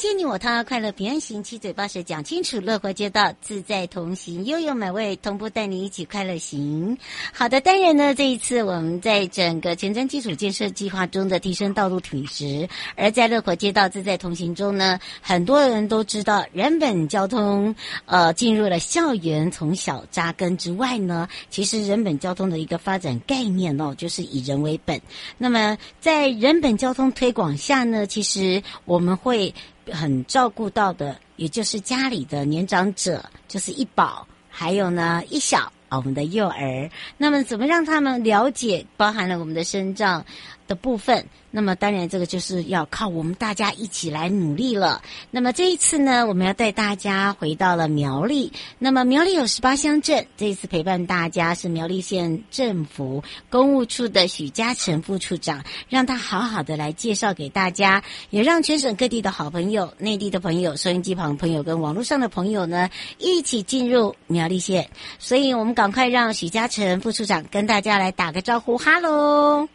迎接你我他，快乐平安行，七嘴八舌讲清楚，乐活街道自在同行，悠悠美味同步带你一起快乐行。好的，当然呢，这一次我们在整个前瞻基础建设计划中的提升道路品质，而在乐活街道自在同行中呢，很多人都知道人本交通呃进入了校园，从小扎根之外呢，其实人本交通的一个发展概念哦，就是以人为本。那么在人本交通推广下呢，其实我们会。很照顾到的，也就是家里的年长者，就是一宝，还有呢一小啊，我们的幼儿。那么，怎么让他们了解，包含了我们的身障的部分？那么当然，这个就是要靠我们大家一起来努力了。那么这一次呢，我们要带大家回到了苗栗。那么苗栗有十八乡镇，这一次陪伴大家是苗栗县政府公务处的许嘉诚副处长，让他好好的来介绍给大家，也让全省各地的好朋友、内地的朋友、收音机旁朋友跟网络上的朋友呢，一起进入苗栗县。所以我们赶快让许嘉诚副处长跟大家来打个招呼，哈喽。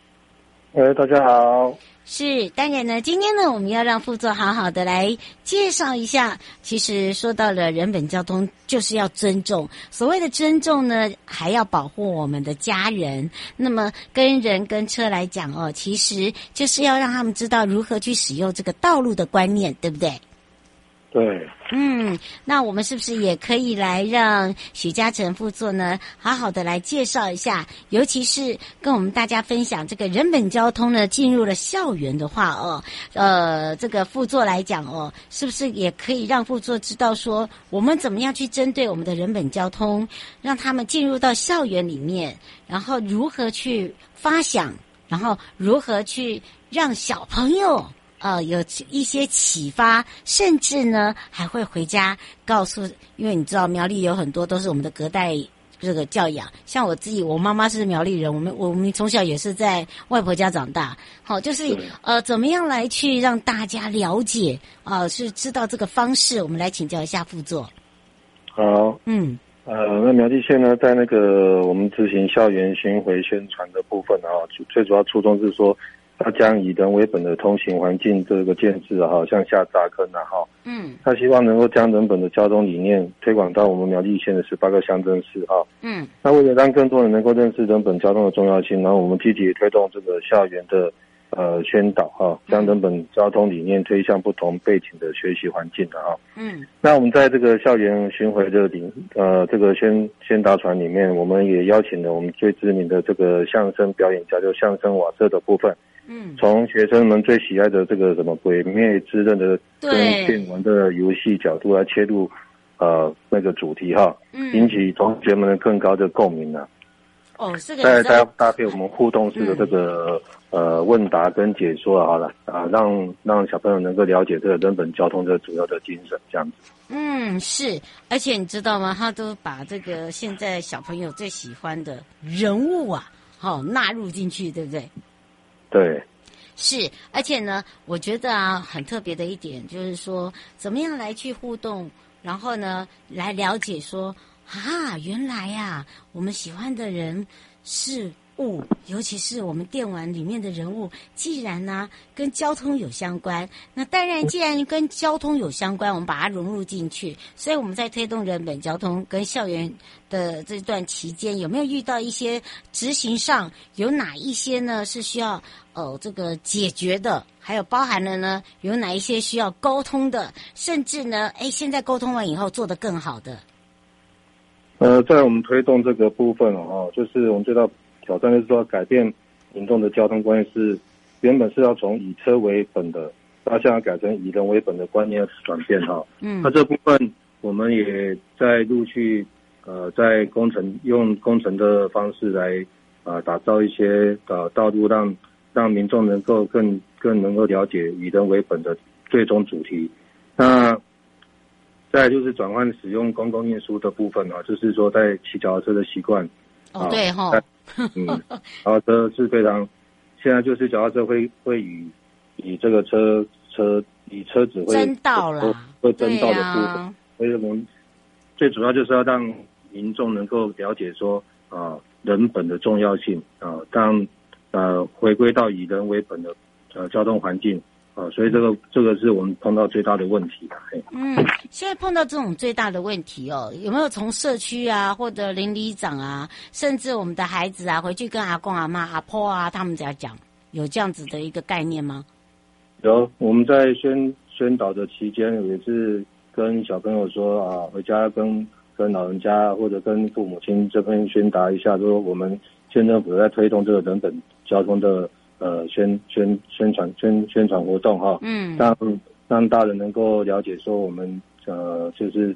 喂，大家好。是，当然呢，今天呢，我们要让副座好好的来介绍一下。其实说到了人本交通，就是要尊重。所谓的尊重呢，还要保护我们的家人。那么跟人跟车来讲哦，其实就是要让他们知道如何去使用这个道路的观念，对不对？对，嗯，那我们是不是也可以来让许嘉诚副座呢，好好的来介绍一下，尤其是跟我们大家分享这个人本交通呢，进入了校园的话哦，呃，这个副座来讲哦，是不是也可以让副座知道说，我们怎么样去针对我们的人本交通，让他们进入到校园里面，然后如何去发想，然后如何去让小朋友。呃，有一些启发，甚至呢还会回家告诉，因为你知道苗栗有很多都是我们的隔代这个教养，像我自己，我妈妈是苗栗人，我们我们从小也是在外婆家长大，好，就是呃，怎么样来去让大家了解啊、呃，是知道这个方式，我们来请教一下副座。好，嗯，呃，那苗栗县呢，在那个我们执行校园巡回宣传的部分啊，最主要初衷是说。他将以人为本的通行环境这个建设哈，向下扎根了哈。嗯。他希望能够将人本的交通理念推广到我们苗栗县的十八个乡镇市哈。嗯。那为了让更多人能够认识人本交通的重要性，然后我们积极推动这个校园的呃宣导哈，将人本交通理念推向不同背景的学习环境的哈。嗯。那我们在这个校园巡回的领呃这个宣宣导船里面，我们也邀请了我们最知名的这个相声表演家，就相声瓦舍的部分。嗯，从学生们最喜爱的这个什么《鬼灭之刃》的跟电玩的游戏角度来切入，呃，那个主题哈，嗯，引起同学们的更高的共鸣呢。哦，这个再搭搭配我们互动式的这个、嗯、呃问答跟解说好了啊，让让小朋友能够了解这个人本交通的主要的精神，这样子。嗯，是，而且你知道吗？他都把这个现在小朋友最喜欢的人物啊，好、哦、纳入进去，对不对？对，是，而且呢，我觉得啊，很特别的一点就是说，怎么样来去互动，然后呢，来了解说，啊，原来呀、我们喜欢的人是。物，尤其是我们电玩里面的人物，既然呢、跟交通有相关，那当然既然跟交通有相关，我们把它融入进去。所以我们在推动人本交通跟校园的这段期间，有没有遇到一些执行上有哪一些呢是需要呃这个解决的？还有包含了呢有哪一些需要沟通的？甚至呢，哎，现在沟通完以后做得更好的？呃，在我们推动这个部分哦，就是我们知道。挑战就是说，改变民众的交通观念是原本是要从以车为本的，那现在改成以人为本的观念转变哈。嗯，那这部分我们也在陆续呃在工程用工程的方式来啊、呃、打造一些呃道路让，让让民众能够更更能够了解以人为本的最终主题。那再来就是转换使用公共运输的部分啊，就是说在骑脚踏车的习惯。哦，对哈。嗯，然后车是非常，现在就是脚踏车会会与以这个车车以车子会争道了，会争道的部分，啊、所以我们最主要就是要让民众能够了解说啊人本的重要性啊，当呃回归到以人为本的呃交通环境。啊，所以这个这个是我们碰到最大的问题的。嗯，现在碰到这种最大的问题哦，有没有从社区啊，或者邻里长啊，甚至我们的孩子啊，回去跟阿公阿妈、阿婆啊，他们家讲，有这样子的一个概念吗？有，我们在宣宣导的期间，也是跟小朋友说啊，回家跟跟老人家或者跟父母亲这边宣达一下，说我们县政府在推动这个人本交通的。呃，宣宣宣传宣宣传活动哈，嗯，让让大人能够了解说，我们呃，就是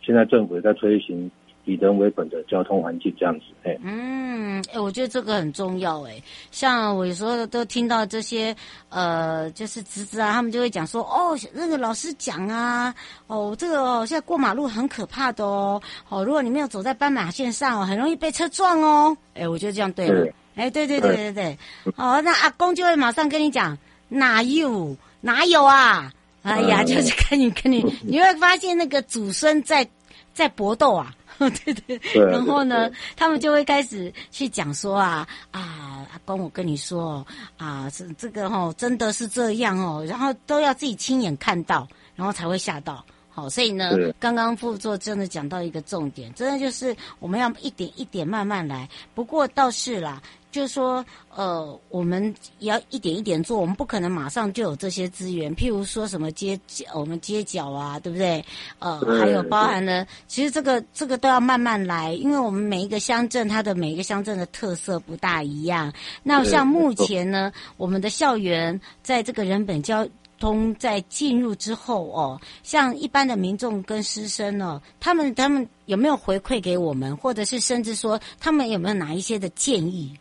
现在政府也在推行以人为本的交通环境这样子，哎，嗯，哎，我觉得这个很重要，哎，像我有时候都听到这些呃，就是侄子啊，他们就会讲说，哦，那个老师讲啊，哦，这个哦，现在过马路很可怕的哦，哦，如果你没有走在斑马线上哦，很容易被车撞哦，哎，我觉得这样对了。哎，对对对对对，哦，那阿公就会马上跟你讲，哪有哪有啊？哎呀，就是跟你跟你，你会发现那个祖孙在在搏斗啊，对对，然后呢，他们就会开始去讲说啊啊，阿公，我跟你说啊，这这个哦，真的是这样哦，然后都要自己亲眼看到，然后才会吓到。好，所以呢，刚刚副座真的讲到一个重点，真的就是我们要一点一点慢慢来。不过倒是啦。就是说，呃，我们也要一点一点做，我们不可能马上就有这些资源。譬如说什么街，我们街角啊，对不对？呃，还有包含了，其实这个这个都要慢慢来，因为我们每一个乡镇，它的每一个乡镇的特色不大一样。那像目前呢，我们的校园在这个人本交通在进入之后哦，像一般的民众跟师生哦，他们他们有没有回馈给我们，或者是甚至说他们有没有哪一些的建议？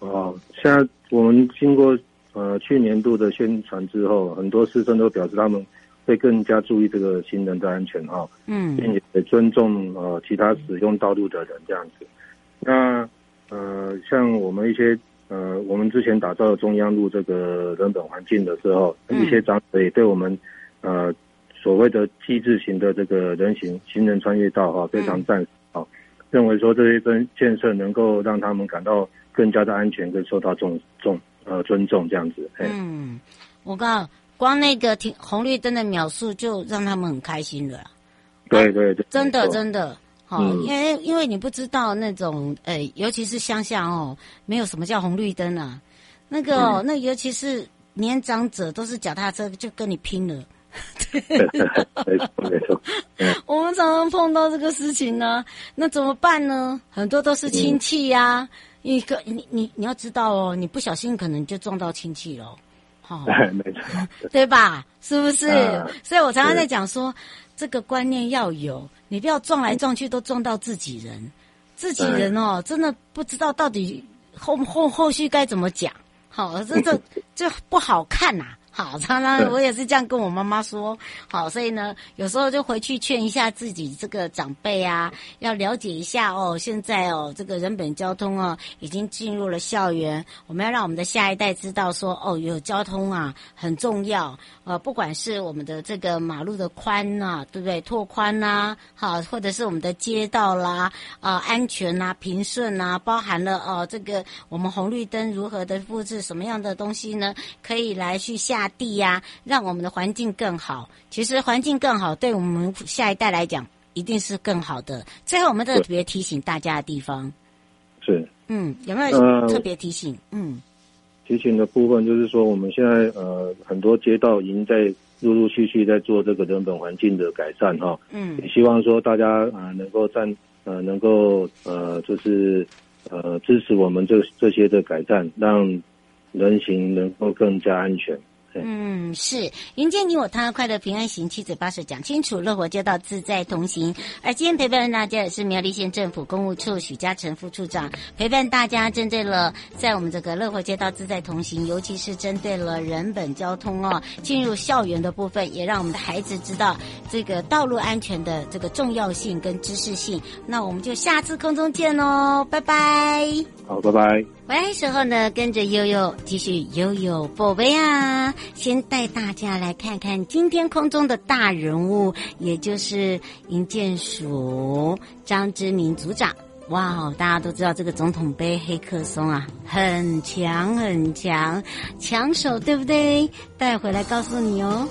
哦，现在我们经过呃去年度的宣传之后，很多师生都表示他们会更加注意这个行人的安全哈、哦，嗯，并且尊重呃其他使用道路的人这样子。那呃像我们一些呃我们之前打造的中央路这个人本环境的时候，嗯、一些长者也对我们呃所谓的 T 字型的这个人行行人穿越道哈、哦、非常赞同，认为说这些建建设能够让他们感到。更加的安全，跟受到重重呃尊重这样子。嗯，我告诉，光那个停红绿灯的秒数就让他们很开心了。对对对，真的真的，好、嗯，因为因为你不知道那种呃，尤其是乡下哦，没有什么叫红绿灯啊。那个、哦嗯、那尤其是年长者都是脚踏车，就跟你拼了。对 没错没错，我们常常碰到这个事情呢，那怎么办呢？很多都是亲戚呀、啊。嗯一个你你你要知道哦，你不小心可能就撞到亲戚了，好、哦，没错，对吧？是不是？啊、所以我常常在讲说，这个观念要有，你不要撞来撞去都撞到自己人，自己人哦，真的不知道到底后后后续该怎么讲，好，这这这不好看呐、啊。好，常常我也是这样跟我妈妈说。好，所以呢，有时候就回去劝一下自己这个长辈啊，要了解一下哦。现在哦，这个人本交通啊，已经进入了校园，我们要让我们的下一代知道说，哦，有交通啊很重要。呃，不管是我们的这个马路的宽呐、啊，对不对？拓宽呐、啊，好，或者是我们的街道啦，啊、呃，安全呐、啊，平顺呐、啊，包含了哦、呃，这个我们红绿灯如何的布置，什么样的东西呢？可以来去下地呀、啊，让我们的环境更好。其实环境更好，对我们下一代来讲，一定是更好的。最后，我们特别提醒大家的地方是，嗯，有没有特别提醒？呃、嗯。提醒的部分就是说，我们现在呃很多街道已经在陆陆续续在做这个人本环境的改善哈，嗯，也希望说大家呃能够站呃能够呃就是呃支持我们这这些的改善，让人行能够更加安全。嗯，是迎接你我他，快乐平安行，七嘴八舌讲清楚，乐活街道自在同行。而今天陪伴大家的是苗栗县政府公务处许嘉诚副处长，陪伴大家针对了在我们这个乐活街道自在同行，尤其是针对了人本交通哦，进入校园的部分，也让我们的孩子知道这个道路安全的这个重要性跟知识性。那我们就下次空中见喽，拜拜。好，拜拜。回来时候呢，跟着悠悠继续悠悠宝贝啊，先带大家来看看今天空中的大人物，也就是银建署张之明组长。哇哦，大家都知道这个总统杯黑客松啊，很强很强，抢手对不对？带回来告诉你哦。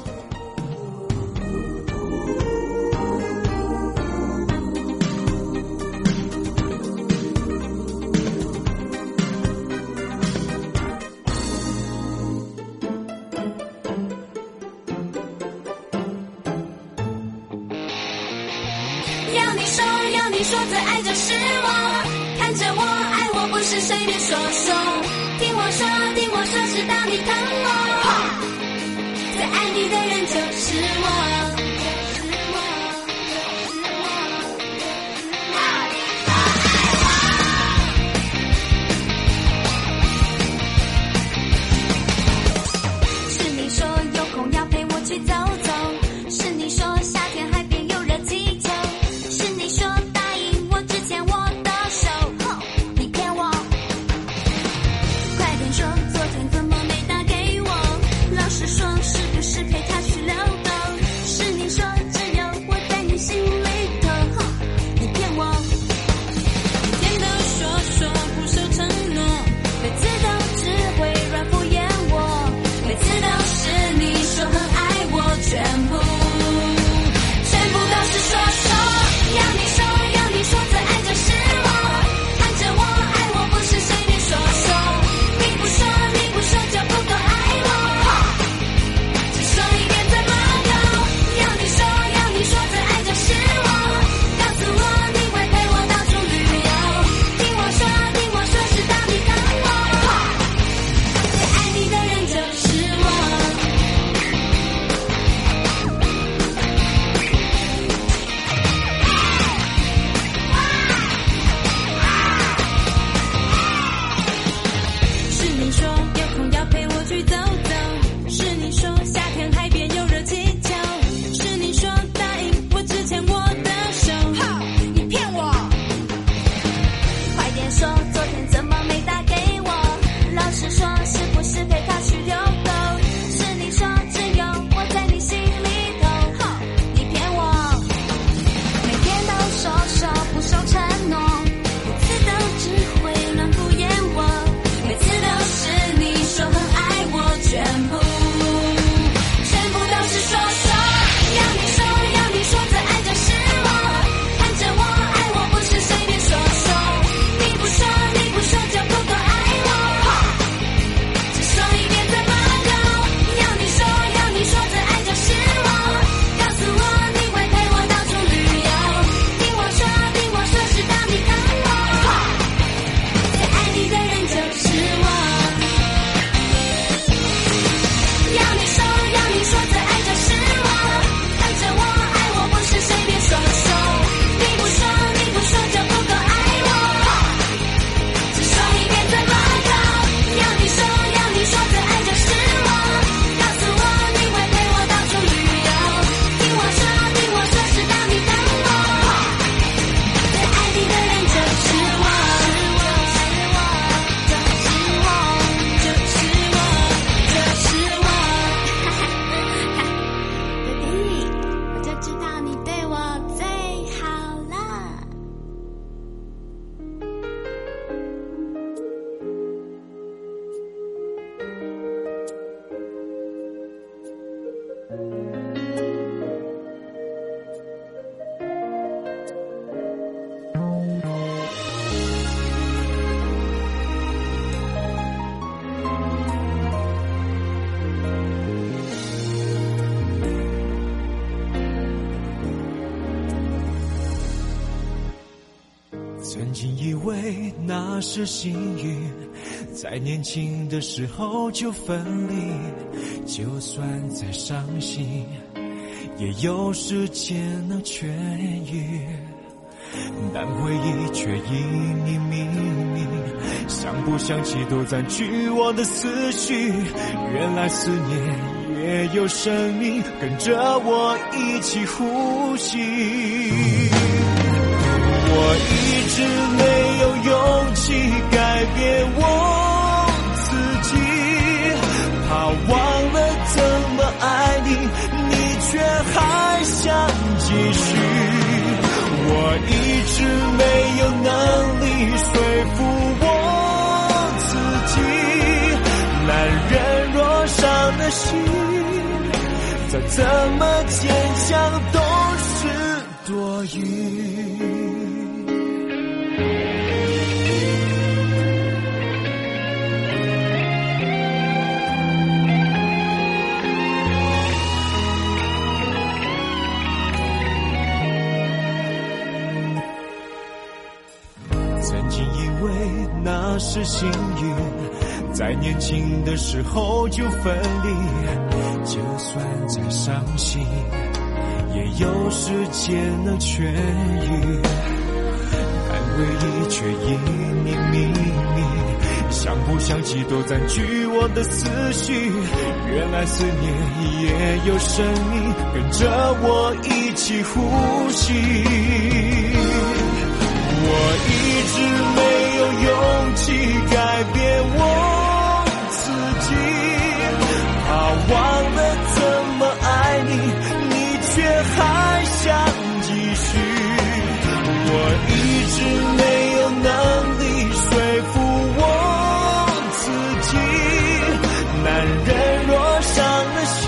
是幸运，在年轻的时候就分离，就算再伤心，也有时间能痊愈。但回忆却隐隐秘密，想不想起都占据我的思绪。原来思念也有生命，跟着我一起呼吸。我一直没有勇气改变我自己，怕忘了怎么爱你，你却还想继续。我一直没有能力说服我自己，男人若伤了心，再怎么坚强都是多余。曾经以为那是幸运，在年轻的时候就分离，就算再伤心，也有时间能痊愈。但回忆却隐隐秘密，想不想起都占据我的思绪。原来思念也有生命，跟着我一起呼吸。我一忘了怎么爱你，你却还想继续。我一直没有能力说服我自己，男人若伤了心，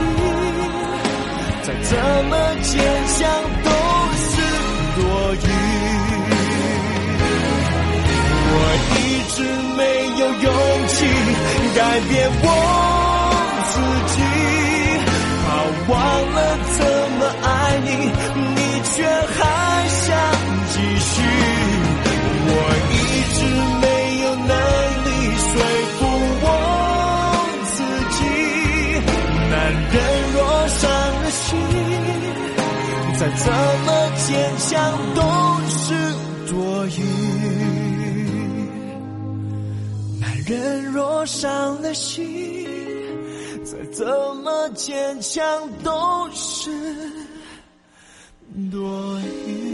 再怎么坚强都是多余。我一直没有勇气改变我，忘了怎么爱你，你却还想继续。我一直没有能力说服我自己，男人若伤了心，再怎么坚强都是多余。男人若伤了心，怎么坚强都是多余。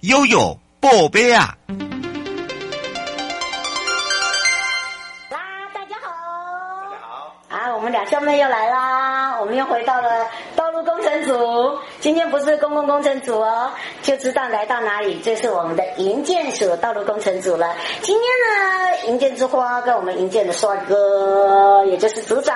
悠悠，宝贝啊！是公共工程组哦，就知道来到哪里。这是我们的营建署道路工程组了。今天呢，营建之花跟我们营建的帅哥，也就是组长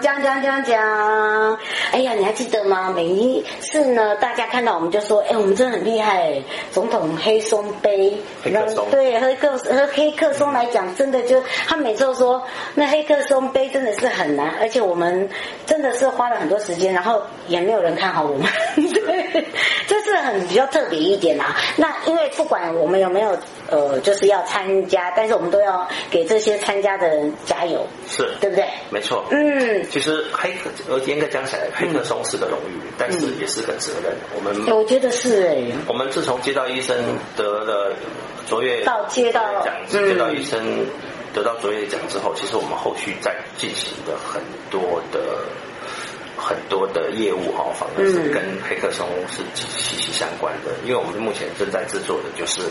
讲讲讲讲。哎呀，你还记得吗？每一次呢，大家看到我们就说：“哎，我们真的很厉害。”总统黑松杯，黑松，对，和客和黑客松来讲，真的就他每次都说，那黑客松杯真的是很难。而且我们真的是花了很多时间，然后也没有人看好我们，对，这是很比较特别一点啊。那因为不管我们有没有呃，就是要参加，但是我们都要给这些参加的人加油，是对不对？没错，嗯，其实黑客呃严格讲起来，黑客松是个荣誉，嗯、但是也是个责任。我们我觉得是哎，我们自从接到医生得了卓越到接到奖，接到医生。得到卓越奖之后，其实我们后续在进行的很多的很多的业务哈，反而是跟黑客松是息息相关的。因为我们目前正在制作的就是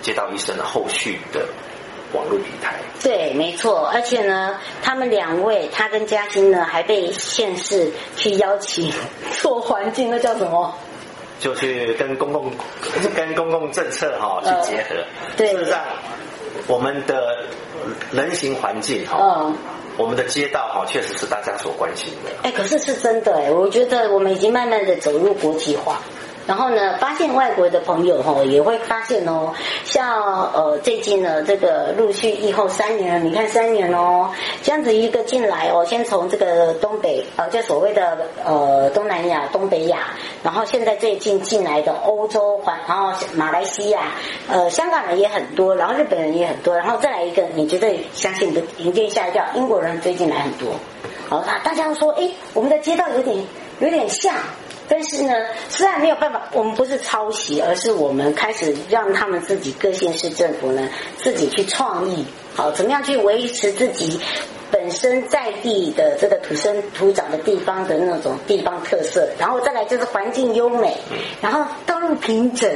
街道医生的后续的网络平台。对，没错。而且呢，他们两位，他跟嘉欣呢，还被县市去邀请做环境，那叫什么？就去跟公共跟公共政策哈去结合。呃、对。事实上。我们的人行环境哈，嗯，我们的街道哈，确实是大家所关心的。哎，可是是真的哎，我觉得我们已经慢慢的走入国际化。然后呢，发现外国的朋友哈也会发现哦，像呃最近呢这个陆续以后三年，你看三年哦，这样子一个进来哦，先从这个东北呃，就所谓的呃东南亚、东北亚，然后现在最近进来的欧洲环，然后马来西亚，呃香港人也很多，然后日本人也很多，然后再来一个，你绝对相信的？迎接吓一跳，英国人最近来很多。好，那大家都说，哎，我们的街道有点有点像。但是呢，虽然没有办法，我们不是抄袭，而是我们开始让他们自己各县市政府呢自己去创意，好，怎么样去维持自己。本身在地的这个土生土长的地方的那种地方特色，然后再来就是环境优美，然后道路平整。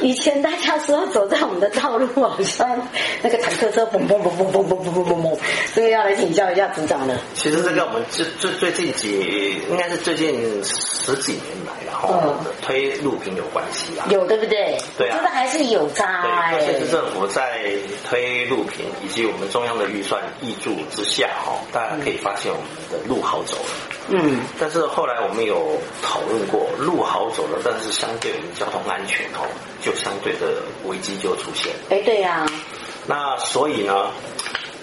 以前大家说走在我们的道路，好像那个坦克车嘣嘣嘣嘣嘣嘣嘣嘣嘣，这个要来请教一下组长了。其实这个我们最最最近几，应该是最近十几年来，然后推路平有关系啊。有对不对？对啊，这个还是有差哎。县市政府在推路平以及我们中央的预算挹注之下。好，大家可以发现我们的路好走了。嗯，但是后来我们有讨论过，路好走了，但是相对我们交通安全哦，就相对的危机就出现。哎，对呀、啊。那所以呢，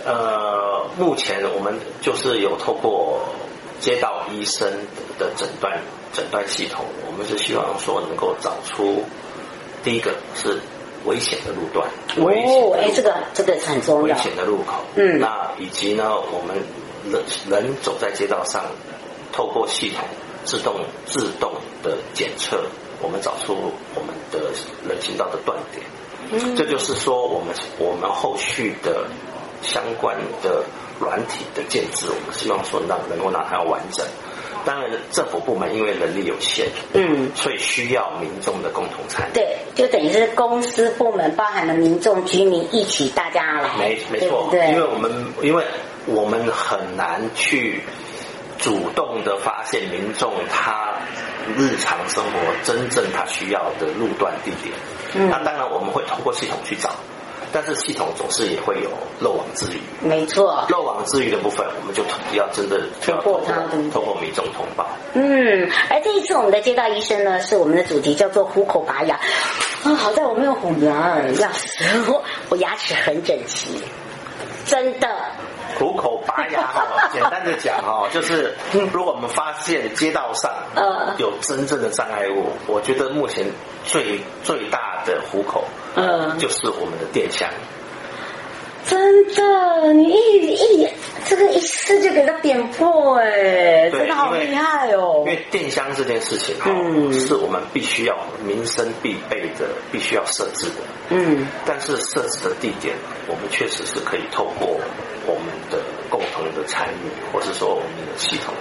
呃，目前我们就是有透过街道医生的诊断诊断系统，我们是希望说能够找出第一个是。危险的路段，哦，哎，这个这个很重要。危险的路口，嗯，那以及呢，我们人人走在街道上，透过系统自动自动的检测，我们找出我们的人行道的断点。嗯，这就是说，我们我们后续的相关的软体的建制，我们希望说让能够让它完整。当然，政府部门因为人力有限，嗯，所以需要民众的共同参与。对，就等于是公司部门包含了民众、居民一起，大家来。没没错，对，对，因为我们因为我们很难去主动的发现民众他日常生活真正他需要的路段地点。嗯，那当然我们会通过系统去找。但是系统总是也会有漏网之鱼，没错。漏网之鱼的部分，我们就要真的突破它，透过民众通报。嗯，而这一次我们的街道医生呢，是我们的主题叫做虎口拔牙。啊，好在我没有虎牙，要死我！我牙齿很整齐，真的。虎口拔牙哈，简单的讲哈，就是如果我们发现街道上有真正的障碍物，我觉得目前最最大的虎口，嗯，就是我们的电箱。真的，你一一这个一试就给它点破，哎，真的好厉害哦！因为电箱这件事情哈，嗯，是我们必须要民生必备的，必须要设置的。嗯，但是设置的地点，我们确实是可以透过我们的共同的参与，或是说我们的系统，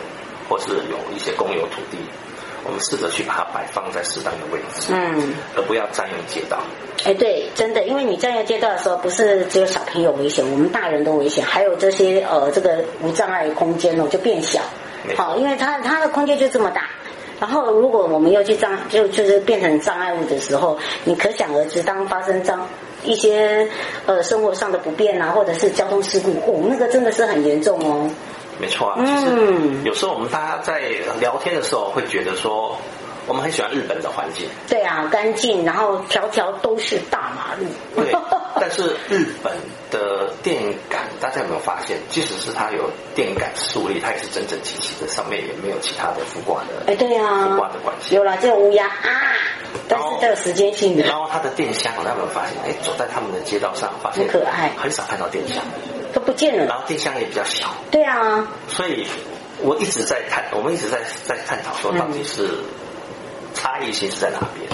或是有一些公有土地。我们试着去把它摆放在适当的位置，嗯，而不要占用街道。哎，对，真的，因为你占用街道的时候，不是只有小朋友危险，我们大人都危险，还有这些呃，这个无障碍空间哦就变小。好，因为它它的空间就这么大，然后如果我们又去障，就就是变成障碍物的时候，你可想而知，当发生障一些呃生活上的不便啊，或者是交通事故，哦，那个真的是很严重哦。没错啊，就是有时候我们大家在聊天的时候会觉得说，我们很喜欢日本的环境。对啊，干净，然后条条都是大马路。对，但是日本的电杆，大家有没有发现，即使是它有电杆树立，它也是整整齐齐的，上面也没有其他的浮挂的。哎，对啊，浮挂的关系。有啦，这个乌鸦啊，但是都有时间性的。然后它的电箱，大家有没有发现？哎，走在他们的街道上，发现很可爱，很少看到电箱。都不见了，然后电箱也比较小。对啊，所以我一直在探，我们一直在在探讨说，到底是差异性是在哪边？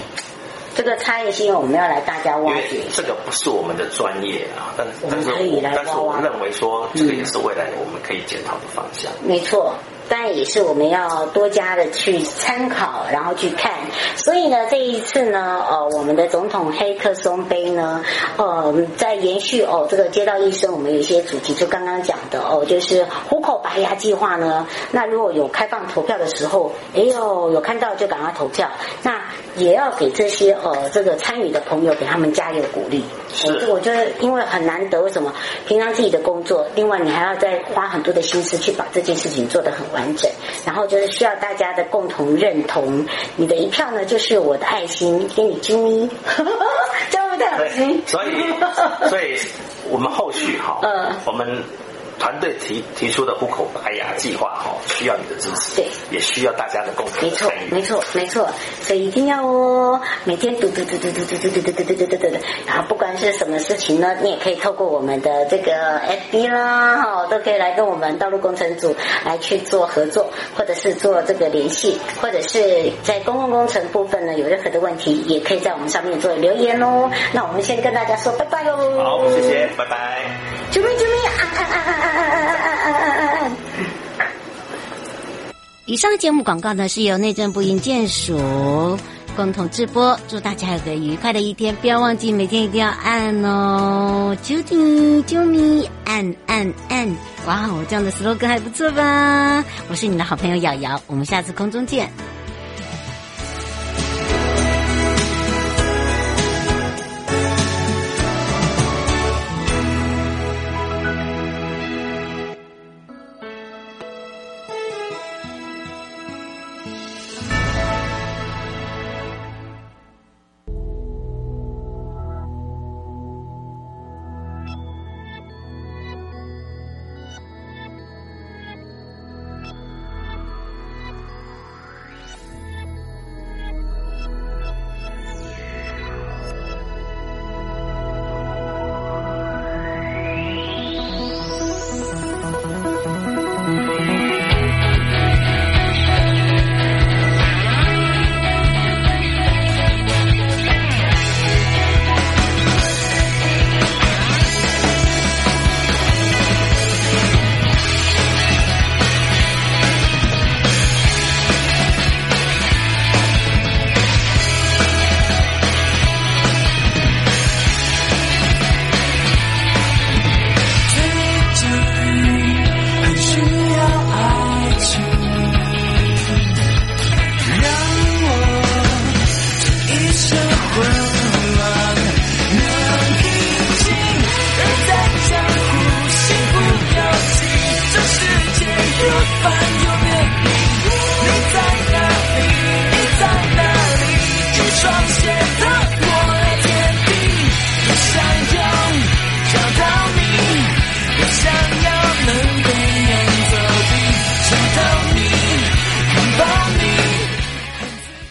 这个差异性我们要来大家挖掘。这个不是我们的专业啊，但但是但是我认为说，这个也是未来我们可以检讨的方向。没错。当然也是我们要多加的去参考，然后去看。所以呢，这一次呢，呃，我们的总统黑客松杯呢，呃，在延续哦，这个街道医生，我们有一些主题，就刚刚讲的哦，就是虎口拔牙计划呢。那如果有开放投票的时候，哎呦，有看到就赶快投票。那也要给这些呃这个参与的朋友给他们加油鼓励。是。我觉得因为很难得，为什么？平常自己的工作，另外你还要再花很多的心思去把这件事情做得很完。完整。然后就是需要大家的共同认同，你的一票呢，就是我的爱心，给你啾咪，这样会不会太恶心？所以，所以我们后续哈，嗯，我们。团队提提出的户口白牙计划哈，需要你的支持，对，也需要大家的共同。没错，没错，没错，所以一定要哦，每天嘟嘟嘟嘟嘟嘟嘟嘟嘟嘟嘟嘟嘟，然后不管是什么事情呢，你也可以透过我们的这个 FB 啦，哈，都可以来跟我们道路工程组来去做合作，或者是做这个联系，或者是在公共工程部分呢，有任何的问题，也可以在我们上面做留言哦。那我们先跟大家说拜拜喽。好，谢谢，拜拜。啾咪啾咪，啊啊啊啊啊啊啊啊啊！以上的节目广告呢，是由内政部营建署共同直播。祝大家有个愉快的一天，不要忘记每天一定要按哦，啾咪啾咪，按按按！哇，我这样的 slogan 还不错吧？我是你的好朋友瑶瑶，我们下次空中见。